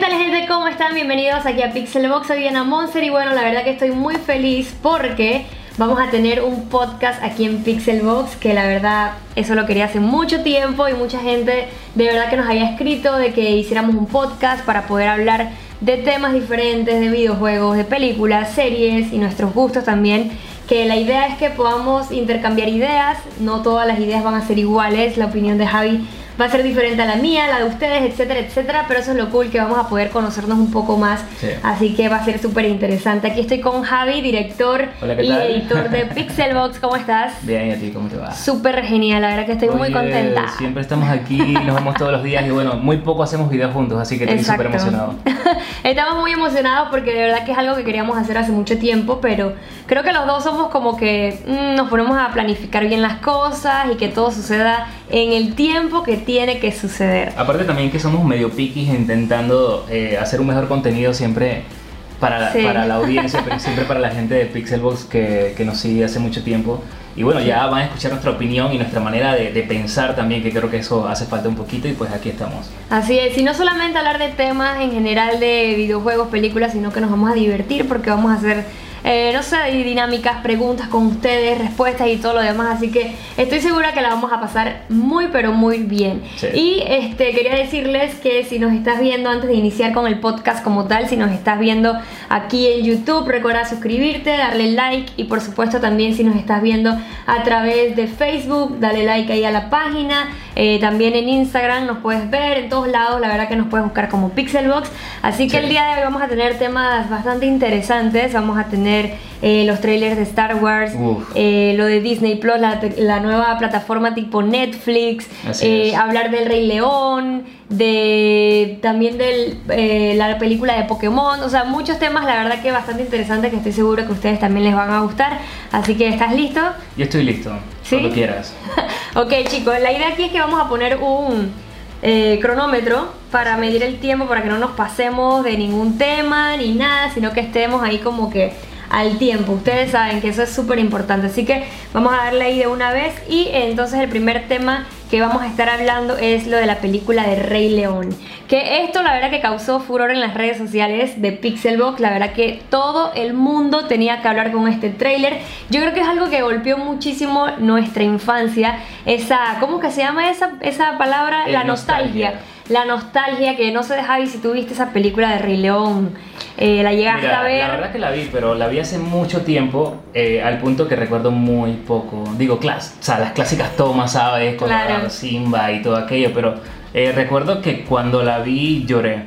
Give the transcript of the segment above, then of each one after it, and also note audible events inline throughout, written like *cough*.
tal gente? ¿Cómo están? Bienvenidos aquí a Pixelbox, soy Diana Monster y bueno, la verdad que estoy muy feliz porque vamos a tener un podcast aquí en Pixelbox que la verdad eso lo quería hace mucho tiempo y mucha gente de verdad que nos había escrito de que hiciéramos un podcast para poder hablar de temas diferentes, de videojuegos, de películas, series y nuestros gustos también que la idea es que podamos intercambiar ideas, no todas las ideas van a ser iguales, la opinión de Javi va a ser diferente a la mía, la de ustedes, etcétera, etcétera, pero eso es lo cool que vamos a poder conocernos un poco más, así que va a ser súper interesante. Aquí estoy con Javi, director y editor de *laughs* Pixelbox, ¿cómo estás? Bien, ¿y a ti cómo te va? Súper genial, la verdad que estoy muy contenta. Siempre estamos aquí, nos vemos todos los días y bueno, muy poco hacemos videos juntos, así que estoy súper emocionado. *laughs* Estamos muy emocionados porque de verdad que es algo que queríamos hacer hace mucho tiempo, pero creo que los dos somos como que mm, nos ponemos a planificar bien las cosas y que todo suceda en el tiempo que tiene que suceder. Aparte también que somos medio piquis intentando eh, hacer un mejor contenido siempre para, para la *laughs* audiencia, pero siempre para la gente de Pixelbox que, que, nos sigue hace mucho tiempo. Y bueno, ya van a escuchar nuestra opinión y nuestra manera de, de, pensar también, que creo que eso hace falta un poquito y pues aquí estamos. Así es, y no solamente hablar de temas en general de videojuegos, películas, sino que nos vamos a divertir porque vamos a hacer eh, no sé, dinámicas, preguntas con ustedes, respuestas y todo lo demás. Así que estoy segura que la vamos a pasar muy, pero muy bien. Y este, quería decirles que si nos estás viendo antes de iniciar con el podcast como tal, si nos estás viendo aquí en YouTube, recuerda suscribirte, darle like y por supuesto también si nos estás viendo a través de Facebook, dale like ahí a la página. Eh, también en Instagram nos puedes ver, en todos lados, la verdad que nos puedes buscar como Pixelbox. Así que el día de hoy vamos a tener temas bastante interesantes. Vamos a tener eh, los trailers de Star Wars, eh, lo de Disney Plus, la, nueva plataforma tipo Netflix, eh, hablar del Rey León, de también de la película de Pokémon, o sea, muchos temas, la verdad que bastante interesantes que estoy seguro que a ustedes también les van a gustar. Así que, ¿estás listo? Yo estoy listo, ¿Sí? cuando quieras. *laughs* ok, chicos, la idea aquí es que vamos a poner un cronómetro para medir el tiempo, para que no nos pasemos de ningún tema ni nada, sino que estemos ahí como que al tiempo. Ustedes saben que eso es súper importante. Así que vamos a darle ahí de una vez. Y entonces el primer tema que vamos a estar hablando es lo de la película de Rey León. Que esto la verdad que causó furor en las redes sociales de Pixelbox. La verdad que todo el mundo tenía que hablar con este tráiler. Yo creo que es algo que golpeó muchísimo nuestra infancia. Esa, ¿cómo que se llama esa, esa palabra? la nostalgia. La nostalgia que no se deja si tú viste esa película de Rey León. Eh, ¿La llegaste a ver? La verdad que la vi, pero la vi hace mucho tiempo, eh, al punto que recuerdo muy poco. Digo, class, o sea, las clásicas tomas, ¿sabes? Con Simba y todo aquello, pero eh, recuerdo que cuando la vi lloré.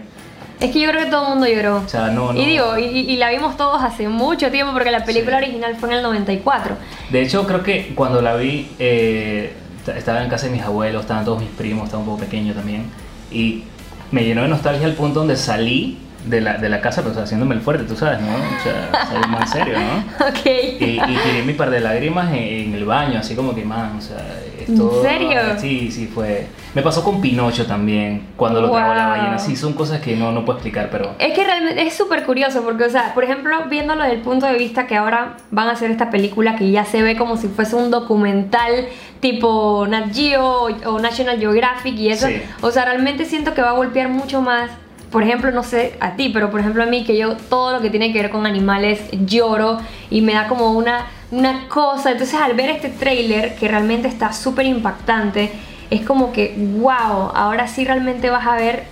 Es que yo creo que todo el mundo lloró. O sea, no, no. Y digo, y, la vimos todos hace mucho tiempo porque la película original fue en el 94. De hecho, creo que cuando la vi, estaba en casa de mis abuelos, estaban todos mis primos, estaba un poco pequeño también. Y me llenó de nostalgia al punto donde salí de la, de la casa, pues haciéndome el fuerte, tú sabes, ¿no? O sea, soy más serio, ¿no? *laughs* Ok. Y, y, tiré mi par de lágrimas en, el baño, así como que, man, o sea, esto... ¿En serio? Sí, sí, fue... Me pasó con Pinocho también, cuando lo tragó la ballena. Sí, son cosas que no, no puedo explicar, pero... Es que realmente es súper curioso, porque, o sea, por ejemplo, viéndolo desde el punto de vista que ahora van a hacer esta película que ya se ve como si fuese un documental tipo Nat Geo o National Geographic y eso. O sea, realmente siento que va a golpear mucho más por ejemplo, no sé a ti, pero por ejemplo a mí que yo todo lo que tiene que ver con animales lloro y me da como una, una cosa. Entonces al ver este trailer que realmente está súper impactante, es como que, wow, ahora sí realmente vas a ver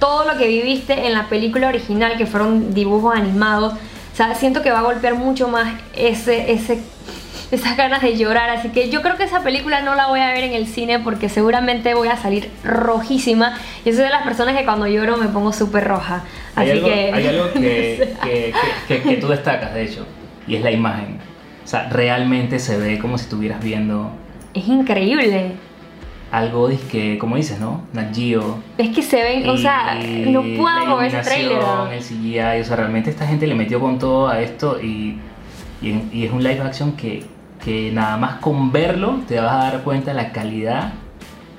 todo lo que viviste en la película original, que fueron dibujos animados. O sea, siento que va a golpear mucho más ese, ese esas ganas de llorar. Así que yo creo que esa película no la voy a ver en el cine porque seguramente voy a salir rojísima. Y soy de las personas que cuando lloro me pongo súper roja. Así hay algo, que. Hay algo *laughs* que, que, que, tú destacas, de hecho, y es la imagen. O sea, realmente se ve como si estuvieras viendo. Es increíble algo que, como dices, ¿no? Nat Es que se ven, o sea, no puedo ver ese trailer. El CGI, o sea, realmente esta gente le metió con todo a esto y, y, y es un live action que que nada más con verlo te vas a dar cuenta de la calidad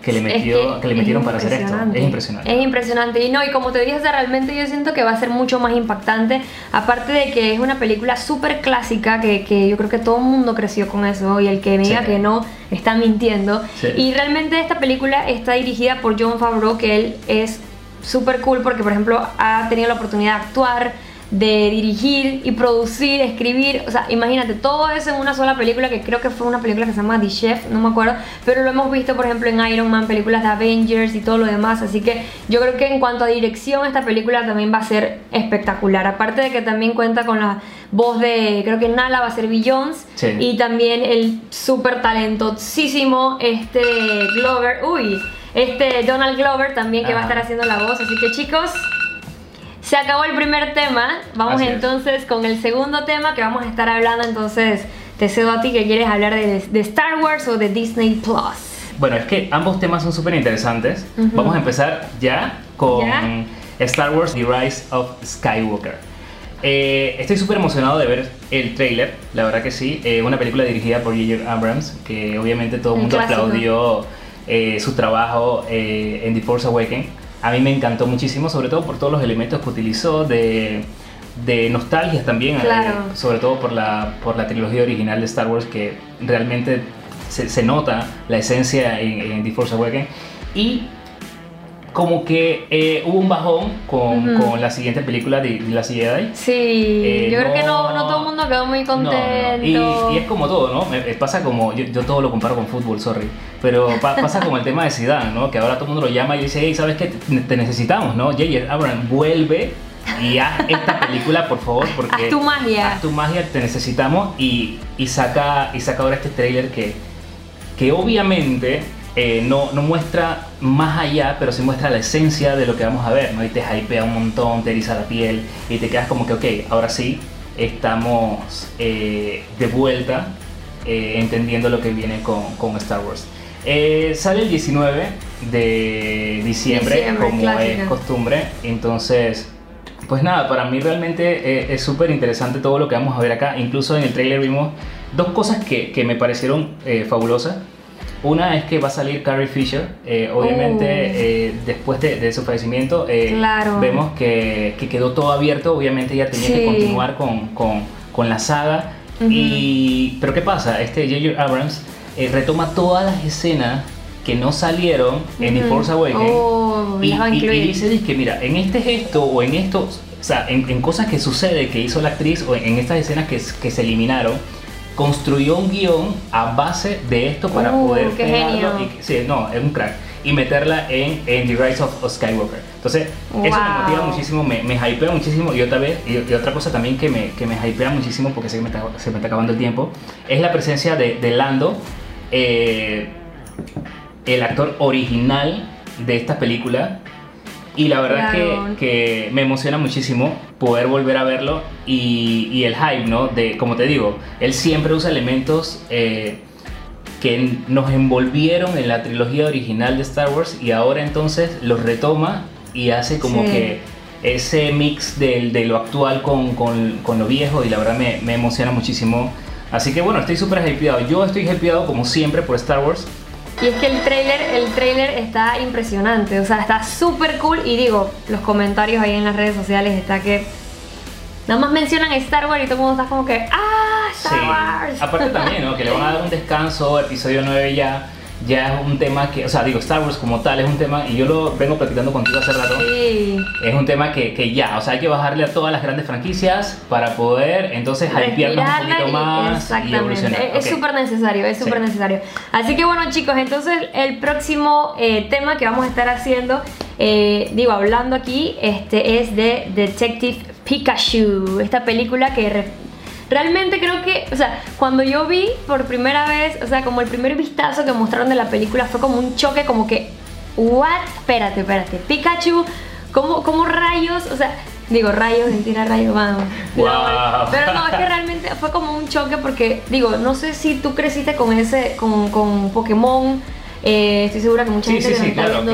que le, metió, que, le metieron para hacer esto. Es impresionante. Es impresionante. Y no, y como te dije, realmente yo siento que va a ser mucho más impactante. Aparte de que es una película súper clásica, que, que, yo creo que todo el mundo creció con eso. Y el que me diga que no, está mintiendo. Y realmente esta película está dirigida por John Favreau, que él es súper cool porque, por ejemplo, ha tenido la oportunidad de actuar, de dirigir y producir, escribir, o sea, imagínate todo eso en una sola película que creo que fue una película que se llama The Chef, no me acuerdo, pero lo hemos visto por ejemplo en Iron Man, películas de Avengers y todo lo demás, así que yo creo que en cuanto a dirección esta película también va a ser espectacular, aparte de que también cuenta con la voz de, creo que Nala va a ser Beyoncé y también el súper talentosísimo este Glover, uy, este Donald Glover también que va a estar haciendo la voz, así que chicos, se acabó el primer tema, vamos entonces con el segundo tema que vamos a estar hablando, entonces te cedo a ti que quieres hablar de, Star Wars o de Disney Plus. Bueno, es que ambos temas son súper interesantes. Vamos a empezar ya con Star Wars The Rise of Skywalker. Eh, estoy súper emocionado de ver el trailer, la verdad que sí. Eh, una película dirigida por J.J. Abrams, que obviamente todo el mundo aplaudió eh, su trabajo en The Force Awakens a mí me encantó muchísimo, sobre todo por todos los elementos que utilizó de, de nostalgia también, eh, sobre todo por la, por la trilogía original de Star Wars que realmente se, se nota la esencia en, en The Force Awakens. Y como que eh, hubo un bajón con, con, la siguiente película de, de la Jedi. Sí, eh, yo creo que no, no, todo el mundo quedó muy contento. y, y, es como todo, ¿no? Me, pasa como, yo, yo, todo lo comparo con fútbol, sorry, pero *laughs* pasa como el tema de Zidane, ¿no? Que ahora todo el mundo lo llama y dice, hey, ¿sabes qué? Te, necesitamos, ¿no? J.J. Abraham, vuelve y haz esta película, por favor, porque... Haz tu magia. Haz tu magia, te necesitamos y, y, saca, y saca ahora este trailer que, que obviamente eh, no, no, muestra más allá, pero sí muestra la esencia de lo que vamos a ver, ¿no? Y te hypea un montón, te eriza la piel y te quedas como que, ok, ahora sí, estamos eh, de vuelta eh, entendiendo lo que viene con, con Star Wars. sale el 19 de diciembre, como es costumbre, entonces... Pues nada, para mí realmente es súper interesante todo lo que vamos a ver acá. Incluso en el trailer vimos dos cosas que, que me parecieron fabulosas. Una es que va a salir Carrie Fisher, eh, obviamente oh. eh, después de, su fallecimiento eh, vemos que, quedó todo abierto, obviamente ella tenía que continuar con, la saga. y, pero ¿qué pasa? Este J.J. Abrams retoma todas las escenas que no salieron en The Force Awakens oh, y, dice que mira, en este gesto o en esto, o sea, en, cosas que sucede que hizo la actriz o en, estas escenas que, que se eliminaron, construyó un guion a base de esto para uh, poder qué genio. Y, sí, no, es un crack. Y meterla en, en The Rise of, Skywalker. Entonces, eso me motiva muchísimo, me, me hypea muchísimo. Y otra vez, y, otra cosa también que me, que me hypea muchísimo, porque sé que me está, se me está acabando el tiempo, es la presencia de, de Lando, eh, el actor original de esta película, y la verdad que, que, me emociona muchísimo poder volver a verlo y, y, el hype, ¿no? De, como te digo, él siempre usa elementos eh, que nos envolvieron en la trilogía original de Star Wars y ahora entonces los retoma y hace como que ese mix de, de lo actual con, con, con, lo viejo y la verdad me, me emociona muchísimo. Así que bueno, estoy súper hypeado. Yo estoy hypeado como siempre por Star Wars. Y es que el trailer, el trailer está impresionante, o sea, está súper cool y digo, los comentarios ahí en las redes sociales está que nada más mencionan Star Wars y todo el mundo está como que ¡Ah! Star Wars. Aparte también, ¿no? Que le van a dar un descanso, episodio 9 ya ya es un tema que, o sea, digo, Star Wars como tal es un tema, y yo lo vengo platicando contigo hace rato, sí. es un tema que, que, ya, o sea, hay que bajarle a todas las grandes franquicias para poder entonces hypearnos un poquito más y evolucionar. Es súper necesario, es súper necesario. Así que bueno chicos, entonces el próximo eh, tema que vamos a estar haciendo, eh, digo, hablando aquí, este es de Detective Pikachu, esta película que realmente creo que, o sea, cuando yo vi por primera vez, o sea, como el primer vistazo que mostraron de la película fue como un choque, como que, ¿what? Espérate, espérate, Pikachu, ¿cómo, cómo rayos? O sea, digo, rayos, mentira, rayos, vamos. pero no, es que realmente fue como un choque porque, digo, no sé si tú creciste con ese, con, con Pokémon. Eh, estoy segura que mucha gente sí, está viendo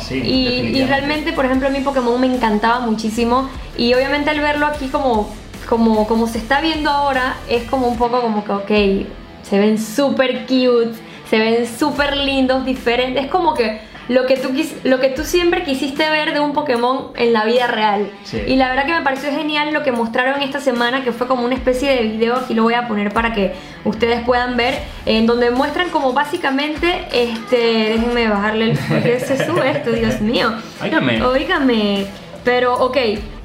sí. y, y, realmente, por ejemplo, a mí Pokémon me encantaba muchísimo. Y obviamente al verlo aquí como como, como se está viendo ahora, es como un poco como que, ok, se ven súper cute, se ven súper lindos, diferentes. Es como que lo que tú, lo que tú siempre quisiste ver de un Pokémon en la vida real. Y la verdad que me pareció genial lo que mostraron esta semana, que fue como una especie de video, aquí lo voy a poner para que ustedes puedan ver, en donde muestran como básicamente, este, déjenme bajarle el... porque se sube esto, Dios mío. *laughs* Óigame. Óigame. Pero, ok,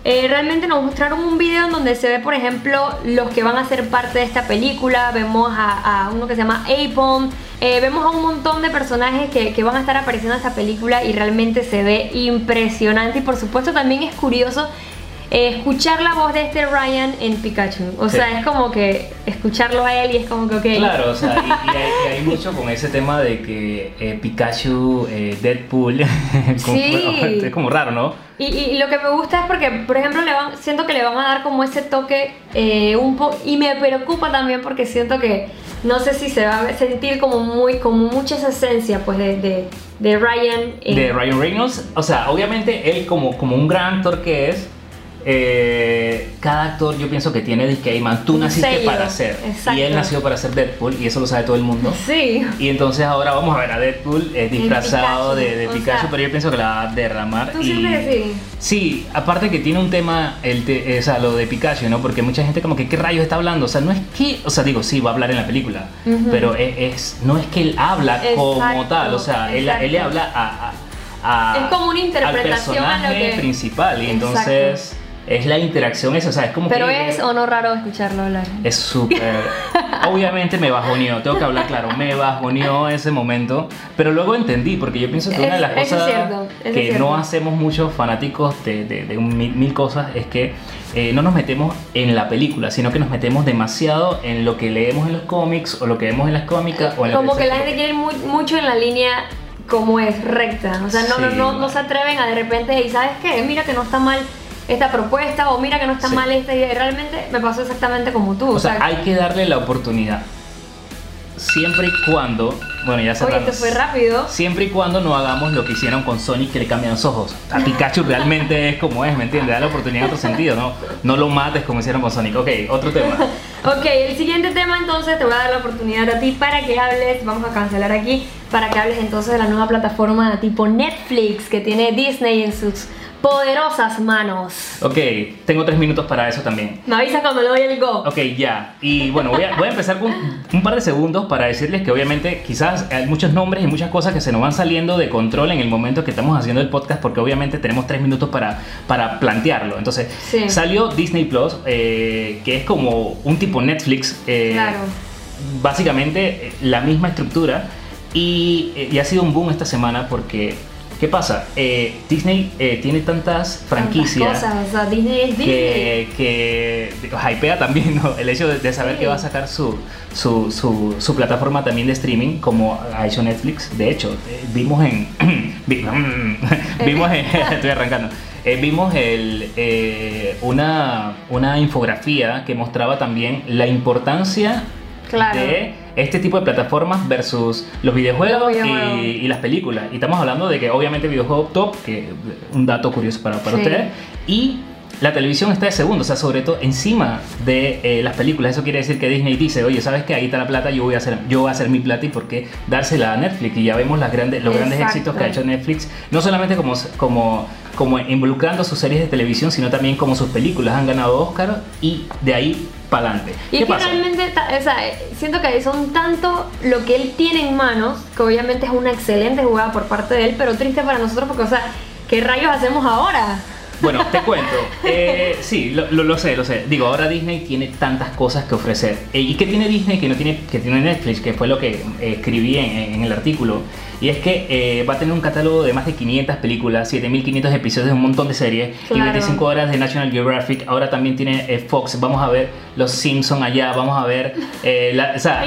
eh, realmente nos mostraron un video en donde se ve, por ejemplo, los que van a ser parte de esta película. Vemos a, uno que se llama Apon. Eh, vemos a un montón de personajes que, que, van a estar apareciendo en esta película y realmente se ve impresionante. Y por supuesto también es curioso escuchar la voz de este Ryan en Pikachu. O sea, es como que escucharlo a él y es como que, ok. Claro, o sea, y, *laughs* hay, mucho con ese tema de que eh, Pikachu, eh, Deadpool, *laughs* *laughs* es como raro, ¿no? Y, lo que me gusta es porque, por ejemplo, le van, siento que le van a dar como ese toque un poco. Y me preocupa también porque siento que no sé si se va a sentir como muy, como mucha esa esencia, pues, de, de, Ryan. De Ryan Reynolds. O sea, obviamente él como, como un gran actor que es eh, cada actor yo pienso que tiene disque man, tú naciste para ser y él nació para ser Deadpool y eso lo sabe todo el mundo. Sí. Y entonces ahora vamos a ver a Deadpool eh, disfrazado de, Pikachu pero yo pienso que la va a derramar y sí. sí aparte que tiene un tema el o sea, lo de Pikachu no porque mucha gente como que qué rayos está hablando o sea no es que o sea digo sí va a hablar en la película pero es, no es que él habla como tal o sea él, él, le habla a, a, es como una interpretación al personaje principal y entonces es la interacción esa, o sea, es como Pero es o no raro escucharlo hablar. Es súper. *laughs* Obviamente me bajoneó, tengo que hablar claro, me bajoneó ese momento, pero luego entendí, porque yo pienso que una de las cosas que no hacemos muchos fanáticos de, de, mil, cosas es que eh, no nos metemos en la película, sino que nos metemos demasiado en lo que leemos en los cómics o lo que vemos en las cómicas o en Como que la gente quiere mucho en la línea como es recta, o sea, no, no, no, no se atreven a de repente y sabes qué, mira que no está mal esta propuesta o mira que no está mal esta idea. Y realmente me pasó exactamente como tú. O, sea, hay que darle la oportunidad. Siempre y cuando, bueno, ya se Oye, esto fue rápido. Siempre y cuando no hagamos lo que hicieron con Sonic que le cambian los ojos. A Pikachu realmente es como es, ¿me entiendes? Da la oportunidad en otro sentido, ¿no? No lo mates como hicieron con Sonic. Ok, otro tema. *laughs* ok, el siguiente tema entonces te voy a dar la oportunidad a ti para que hables, vamos a cancelar aquí, para que hables entonces de la nueva plataforma tipo Netflix que tiene Disney en sus poderosas manos. Ok, tengo tres minutos para eso también. Me avisa cuando le doy el go. Ok, ya. Y bueno, voy a, empezar con un par de segundos para decirles que obviamente quizás hay muchos nombres y muchas cosas que se nos van saliendo de control en el momento que estamos haciendo el podcast porque obviamente tenemos tres minutos para, para plantearlo. Entonces, salió Disney Plus, eh, que es como un tipo Netflix. Eh, claro. Básicamente eh, la misma estructura. Y, y ha sido un boom esta semana porque ¿Qué pasa? Eh, Disney eh, tiene tantas franquicias cosas, Disney es que, que hypea también el hecho de, saber que va a sacar su, su, su, plataforma también de streaming como ha hecho Netflix. De hecho, eh, vimos en... *clears throat* *laughs* vimos en... *laughs* estoy arrancando. vimos el, una, una infografía que mostraba también la importancia de este tipo de plataformas versus los videojuegos, Y, las películas. Y estamos hablando de que obviamente videojuego top, que un dato curioso para, para ustedes, y la televisión está de segundo, o sea, sobre todo encima de eh, las películas. Eso quiere decir que Disney dice, oye, ¿sabes qué? Ahí está la plata, yo voy a hacer, yo voy a hacer mi plata y por qué dársela a Netflix. Y ya vemos las grandes, los grandes éxitos que ha hecho Netflix, no solamente como, como, como involucrando sus series de televisión, sino también como sus películas han ganado Oscar y de ahí para adelante. Y es que realmente, o sea, siento que son tanto lo que él tiene en manos, que obviamente es una excelente jugada por parte de él, pero triste para nosotros porque, o sea, ¿qué rayos hacemos ahora? Bueno, te cuento. Eh, sí, lo, lo, sé, lo sé. Digo, ahora Disney tiene tantas cosas que ofrecer. Eh, ¿Y qué tiene Disney que no tiene, que tiene Netflix? Que fue lo que eh, escribí en, el artículo. Y es que va a tener un catálogo de más de 500 películas, 7500 episodios de un montón de series y 25 horas de National Geographic. Ahora también tiene Fox. Vamos a ver Los Simpsons allá, vamos a ver. La, o sea,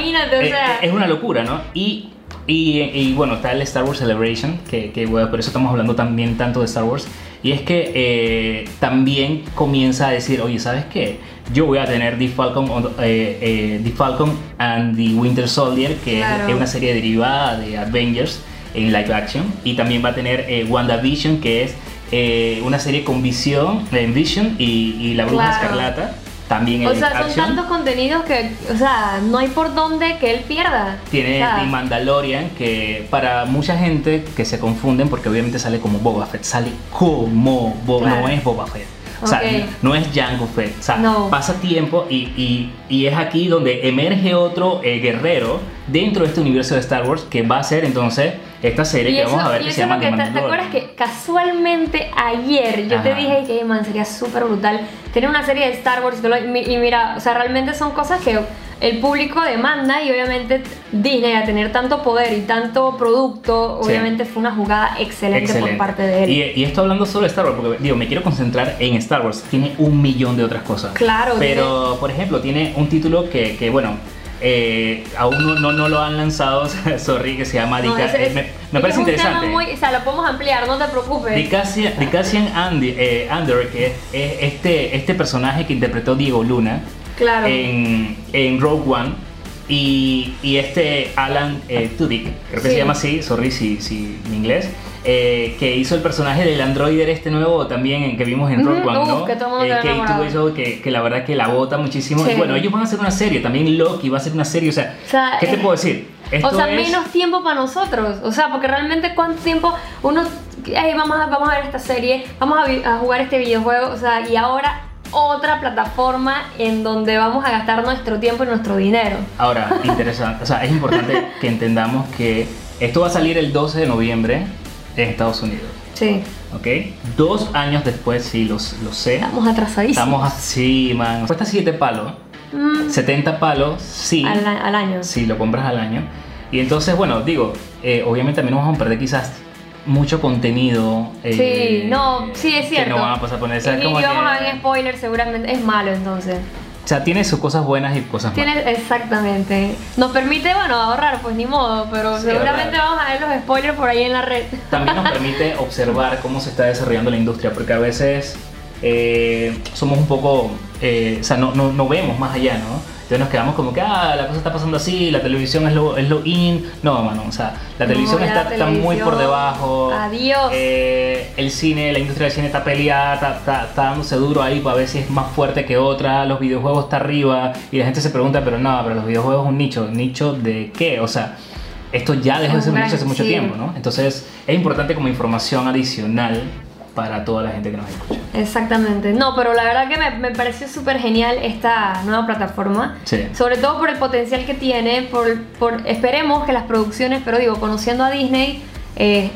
es una locura, ¿no? Y y, bueno, está el Star Wars Celebration, que, que bueno, por eso estamos hablando también tanto de Star Wars. Y es que eh, también comienza a decir, oye, ¿sabes qué? Yo voy a tener The Falcon, eh, eh, The Falcon and the Winter Soldier, que es, una serie derivada de Avengers en live action. Y también va a tener WandaVision, que es una serie con visión, en Vision y, y la Bruja Escarlata. También O sea, son action. tantos contenidos que, o sea, no hay por dónde que él pierda. Tiene O sea, The Mandalorian, que para mucha gente que se confunden, porque obviamente sale como Boba Fett, sale como Boba, Claro. no es Boba Fett. O sea, no es Jango Fett. O sea, No. pasa tiempo y, y- y es aquí donde emerge otro eh, guerrero dentro de este universo de Star Wars que va a ser entonces esta serie Y que eso, vamos a ver que se llama The que te, ¿te acuerdas que casualmente ayer yo te Ajá. dije que man, sería súper brutal tener una serie de Star Wars y mira, o sea, realmente son cosas que el público demanda y obviamente Disney a tener tanto poder y tanto producto, Sí. obviamente fue una jugada excelente, por Excelente. parte de él. Y, y esto hablando solo de Star Wars, porque digo, me quiero concentrar en Star Wars. Tiene un millón de otras cosas. Claro, Pero, por ejemplo, tiene un título que, que, bueno, eh, aún no, no, no lo han lanzado, *laughs* sorry, que se llama No, Dica- eh, me, parece interesante. muy- o sea, lo podemos ampliar, no te preocupes. Dicasian, Dicasian Andy, eh, Under, que es, es este, este personaje que interpretó Diego Luna claro. en, en Rogue One. Y, y este Alan eh, Tudyk, creo que Sí. se llama así, sorry si, si en inglés, eh, que hizo el personaje del androider este nuevo también que vimos en Ujú, One, ¿no? que todo el mundo Eh, Kate que, que la verdad que la bota muchísimo. Sí. Y bueno, ellos van a hacer una serie, también Loki va a hacer una serie, o sea, O sea, ¿qué te eh, puedo decir? Esto o sea, es- menos tiempo para nosotros. O sea, porque realmente cuánto tiempo uno... "Ay, vamos, a, vamos a ver esta serie, vamos a, a jugar este videojuego. O sea, y ahora otra plataforma en donde vamos a gastar nuestro tiempo y nuestro dinero. Ahora, *laughs* interesante, o sea, es importante que entendamos que esto va a salir el 12 de noviembre en Estados Unidos, Sí, ¿ok? Dos años después, sí, los, lo sé. estamos atrasadísimos. Estamos así, man. Cuesta 7 palos, Mm, 70 palos, sí, al, al año. si lo compras al año. Y entonces, bueno, digo, eh, obviamente también vamos a perder quizás mucho contenido. eh, Sí, no, sí es cierto. Que no vamos a pasar por eso. es Y, y vamos que- a ver spoiler, seguramente es malo entonces. O sea, tiene sus cosas buenas y cosas malas. Tiene, exactamente. Nos permite, bueno, ahorrar, pues ni modo, pero Sí, seguramente ahorrar. vamos a ver los spoilers por ahí en la red. También nos *laughs* permite observar cómo se está desarrollando la industria, porque a veces eh, somos un poco, eh, o sea, no, no, no vemos más allá, ¿no? Entonces nos quedamos como que, ah, la cosa está pasando así, la televisión es lo, es lo in. No, mano, o sea, la televisión está, la está muy por televisión. debajo. Adiós. Eh, el cine, la industria del cine está peleada, está, está- está dándose duro ahí para ver si es más fuerte que otra. Los videojuegos está arriba y la gente se pregunta, pero no, pero los videojuegos es un nicho. ¿Nicho de qué? O sea, esto ya dejó de ser un nicho hace mucho sí. tiempo, ¿no? Entonces es importante como información adicional para toda la gente que nos escucha. Exactamente. No, pero la verdad que me, me pareció súper genial esta nueva plataforma. Sí. Sobre todo por el potencial que tiene, por, por esperemos que las producciones, pero digo, conociendo a Disney, eh,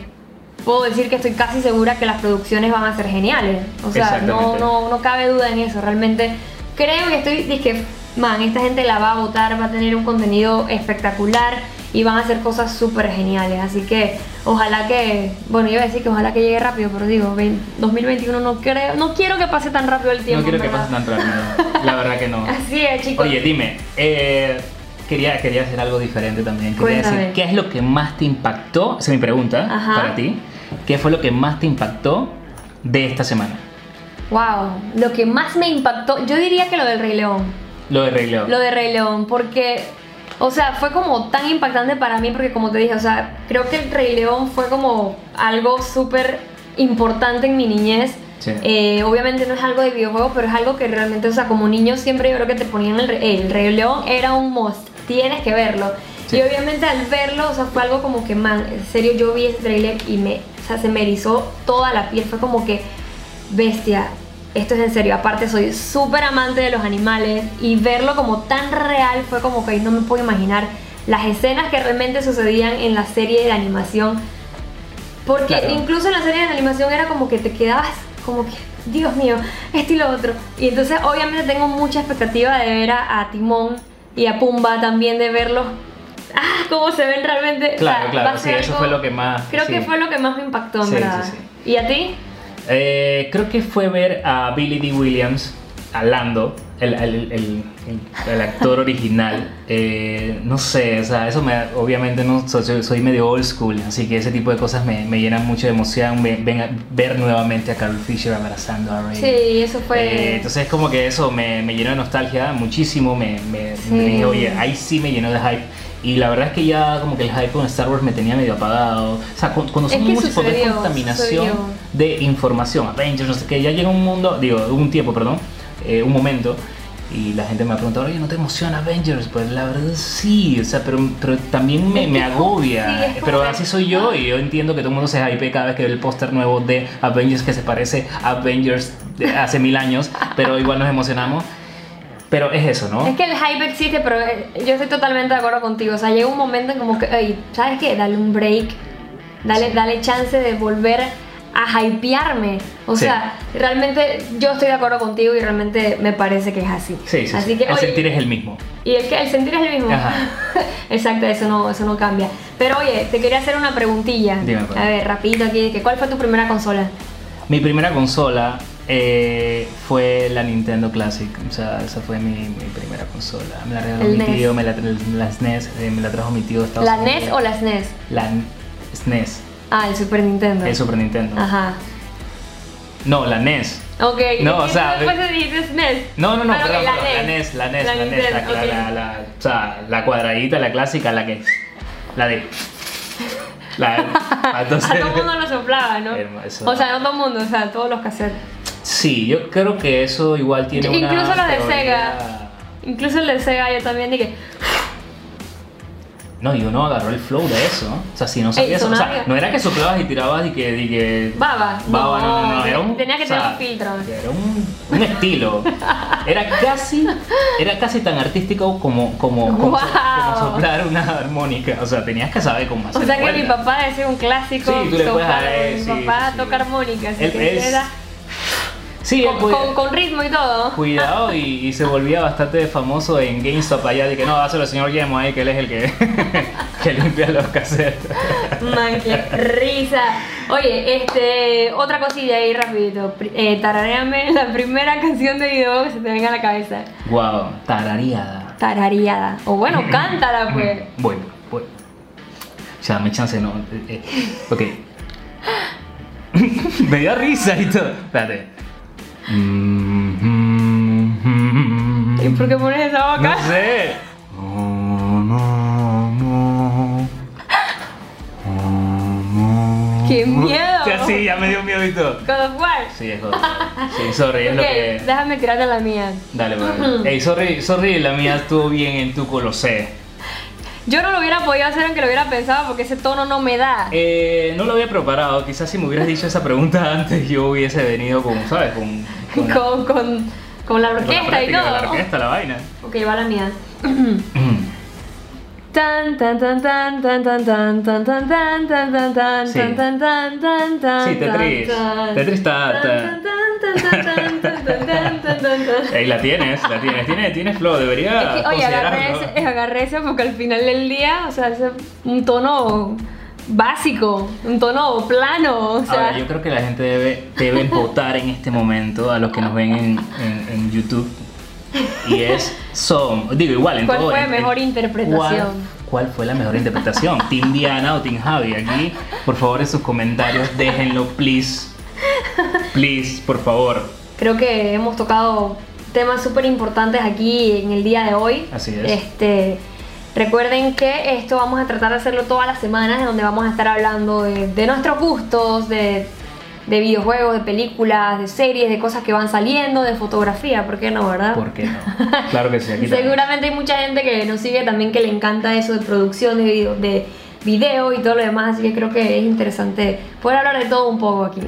puedo decir que estoy casi segura que las producciones van a ser geniales. O sea, no, no, no cabe duda en eso. Realmente creo y estoy, dije, man, esta gente la va a votar, va a tener un contenido espectacular y van a hacer cosas súper geniales. Así que ojalá que, bueno, yo iba a decir que ojalá que llegue rápido, pero digo, vein- 2021 no creo, no quiero que pase tan rápido el tiempo. no quiero que pase tan rápido, la verdad que no. *laughs* Así es, chicos. Oye, dime, eh, quería, quería hacer algo diferente también. Quería Cuéntame. decir, ¿qué es lo que más te impactó? Esa es mi pregunta Ajá. para ti. ¿Qué fue lo que más te impactó de esta semana? Wow, lo que más me impactó, yo diría que lo del Rey León. Lo de Rey León. Lo de Rey León, porque, o sea, fue como tan impactante para mí, porque como te dije, o sea, creo que el Rey León fue como algo súper importante en mi niñez. Sí. Eh, obviamente no es algo de videojuego, pero es algo que realmente, o sea, como niño siempre yo creo que te ponían el, Re- el Rey León, era un must, tienes que verlo. Sí. Y obviamente al verlo, o sea, fue algo como que, man, en serio, yo vi ese trailer y me, o sea, se me erizó toda la piel, fue como que, bestia, esto es en serio. Aparte, soy súper amante de los animales y verlo como tan real fue como que no me puedo imaginar las escenas que realmente sucedían en la serie de animación. Porque Claro. incluso en la serie de animación era como que te quedabas como que, Dios mío, esto y lo otro. Y entonces, obviamente, tengo mucha expectativa de ver a, a Timón y a Pumba también, de verlos. Ah, cómo se ven realmente. O Claro, sea, va claro, sí, ser eso algo- fue lo que más. Creo sí. que fue lo que más me impactó, sí, verdad. sí. ¿Y a ti? Eh, creo que fue ver a Billy D. Williams, a Lando, el, el- el- el- actor *laughs* original. Eh, no sé, o sea, eso me, obviamente no soy, soy medio old school, así que ese tipo de cosas me, me llenan mucho de emoción. Ve- ven- ver nuevamente a Carol Fisher abrazando a Rey. Sí, eso fue. Eh, entonces es como que eso me, me llenó de nostalgia muchísimo, me, me, Sí. me dije, oye, ahí sí me llenó de hype. Y la verdad es que ya como que el hype con Star Wars me tenía medio apagado. O sea, cu- cuando Es son sucedió, contaminación sucedió. de información, Avengers, no sé qué, ya llega un mundo, digo, un tiempo, perdón, eh, un momento, y la gente me ha preguntado, oye, ¿no te emociona Avengers? Pues la verdad sí, o sea, pero, pero también me, me agobia. pero así soy yo y yo entiendo que todo el mundo se hype cada vez que ve el póster nuevo de Avengers que se parece a Avengers de hace mil años, pero igual nos emocionamos. Pero es eso, ¿no? Es que el hype existe, pero eh, yo estoy totalmente de acuerdo contigo. O sea, llega un momento en como que, oye, ¿sabes qué? Dale un break, dale, dale chance de volver a hypearme. O sea, realmente yo estoy de acuerdo contigo y realmente me parece que es así. Sí, sí. Así Que, el sentir es el mismo. Y el, el sentir es el mismo. Ajá. *laughs* Exacto, eso no, eso no cambia. Pero oye, te quería hacer una preguntilla. Dime, pues. A ver, rapidito aquí, ¿cuál fue tu primera consola? Mi primera consola eh, fue la Nintendo Classic, o sea, esa fue mi, mi primera consola. Me la regaló mi NES. tío, me la, la SNES, eh, me la trajo mi tío de Estados ¿La NES o la SNES? La SNES. Ah, el Super Nintendo. El Super Nintendo. Ajá. No, la NES. Ok. No, o sea. Después de SNES. No, no, no, ah, perdón, la, NES. la NES, la NES, la, la, la, o sea, la cuadradita, la clásica, la que. La de. La, a todo el mundo lo soplaba, ¿no? o sea, no todo el mundo, o sea, todos los cassettes. Sí, yo creo que eso igual tiene Incluso una. Incluso los de Sega. Incluso el de Sega yo también dije. No, y uno agarró el flow de eso. O sea, si no sabías. O sea, no era que soplabas y tirabas y que. Y que baba. Baba, no, no, no. Era un, tenía que tener un filtro. Era un, un estilo. Era casi. Era casi tan artístico como, como, como, soplar una armónica. O sea, tenías que saber cómo hacer. O sea, que mi papá decía un clásico. Sí, tú le puedes Mi papá toca armónica. Así que era Sí, con, con, ritmo y todo. Cuidado, *laughs* y, se volvía bastante famoso en GameStop allá de que no, hazlo el señor Yemo ahí, que él es el que, *laughs* que limpia los cassettes. Man, qué risa. Oye, este, otra cosilla ahí rapidito. Eh, tarareame la primera canción de video que se te venga a la cabeza. Wow, tarareada. Tarareada. O bueno, *laughs* cántala pues. Bueno, bueno. Ya, me chance, no. Eh, eh, ok. me dio risa y todo. Espérate. ¿Y por qué pones esa boca? No sé. ¡Qué *laughs* miedo! Ya sí, ya me dio miedo y todo. ¿God of War? Sí, es God Sí, sorry, es lo que... déjame tirarte la mía. Dale, pues. *laughs* Ey, sorry, sorry, la mía estuvo bien en tu colosé. Yo no lo hubiera podido hacer aunque lo hubiera pensado porque ese tono no me da. Eh, no lo había preparado. Quizás si me hubieras dicho esa pregunta antes yo hubiese venido con, ¿sabes? Con, con, con, con, la orquesta y todo. Con la orquesta, la vaina. Ok, va la mía. Tan tan tan tan tan tan tan tan tan tan tan tan tan sí. tan tan tan tan tan Sí, Tetris. Tetris está. Ahí la tienes, la tienes, tienes, tienes flow, debería. Es que, oye, agarré ese, agarré ese porque al final del día, o sea, es un tono básico, un tono plano. O sea. Yo creo que la gente debe, debe votar en este momento a los que nos ven en, YouTube y es son, digo igual en ¿Cuál todo. ¿Cuál fue la mejor interpretación? ¿cuál, fue la mejor interpretación? ¿Team Diana o Team Javi? Aquí, por favor, en sus comentarios déjenlo, please. Please, por favor. Creo que hemos tocado temas súper importantes aquí en el día de hoy. Así es. Este, recuerden que esto vamos a tratar de hacerlo todas las semanas, donde vamos a estar hablando de nuestros gustos, de de videojuegos, de películas, de series, de cosas que van saliendo, de fotografía, ¿por qué no, verdad? ¿Por qué no? Claro que sí. Aquí *laughs* Seguramente hay mucha gente que nos sigue también que le encanta eso de producción de video, de video y todo lo demás, así que creo que es interesante poder hablar de todo un poco aquí.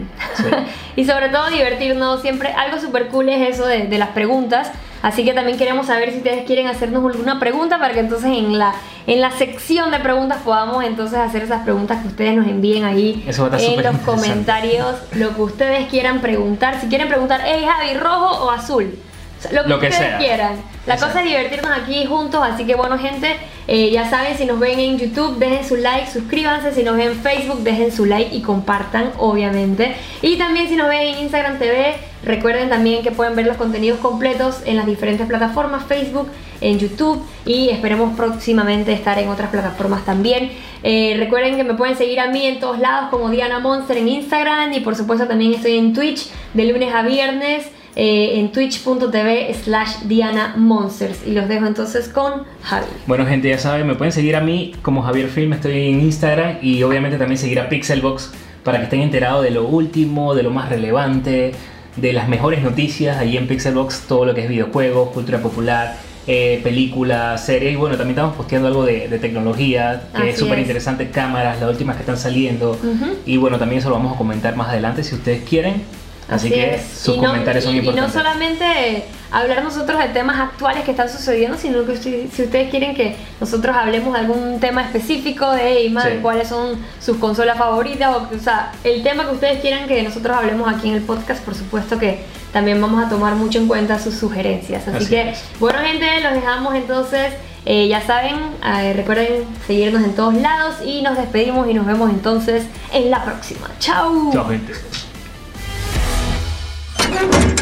*laughs* y sobre todo divertirnos, siempre algo súper cool es eso de, de las preguntas Así que también queremos saber si ustedes quieren hacernos alguna pregunta para que entonces en la, en la sección de preguntas podamos entonces hacer esas preguntas que ustedes nos envíen ahí en los comentarios, lo que ustedes quieran preguntar. Si quieren preguntar, ¿es Javi rojo o azul? Lo que, ustedes quieran. La cosa es divertirnos aquí juntos, así que bueno gente, eh, ya saben, si nos ven en YouTube, dejen su like, suscríbanse, si nos ven en Facebook, dejen su like y compartan, obviamente. Y también si nos ven en Instagram TV, recuerden también que pueden ver los contenidos completos en las diferentes plataformas, Facebook, en YouTube y esperemos próximamente estar en otras plataformas también. Eh, recuerden que me pueden seguir a mí en todos lados como Diana Monster en Instagram y por supuesto también estoy en Twitch de lunes a viernes. Eh, en twitch.tv slash Diana Monsters. Y los dejo entonces con Javi. Bueno, gente, ya saben, me pueden seguir a mí como Javier Film, estoy en Instagram y obviamente también seguir a Pixelbox para que estén enterados de lo último, de lo más relevante, de las mejores noticias ahí en Pixelbox, todo lo que es videojuegos, cultura popular, eh, películas, series y bueno, también estamos posteando algo de, tecnología, que es súper interesante, cámaras, las últimas que están saliendo y bueno, también eso lo vamos a comentar más adelante si ustedes quieren. Así, que sus comentarios son importantes. Y no solamente hablar nosotros de temas actuales que están sucediendo, sino que si, ustedes quieren que nosotros hablemos de algún tema específico de hey, cuáles son sus consolas favoritas, o, o sea, el tema que ustedes quieran que nosotros hablemos aquí en el podcast, por supuesto que también vamos a tomar mucho en cuenta sus sugerencias. Así, que, bueno gente, los dejamos entonces. Eh, ya saben, eh, recuerden seguirnos en todos lados y nos despedimos y nos vemos entonces en la próxima. Chao. Chao gente. Thank you.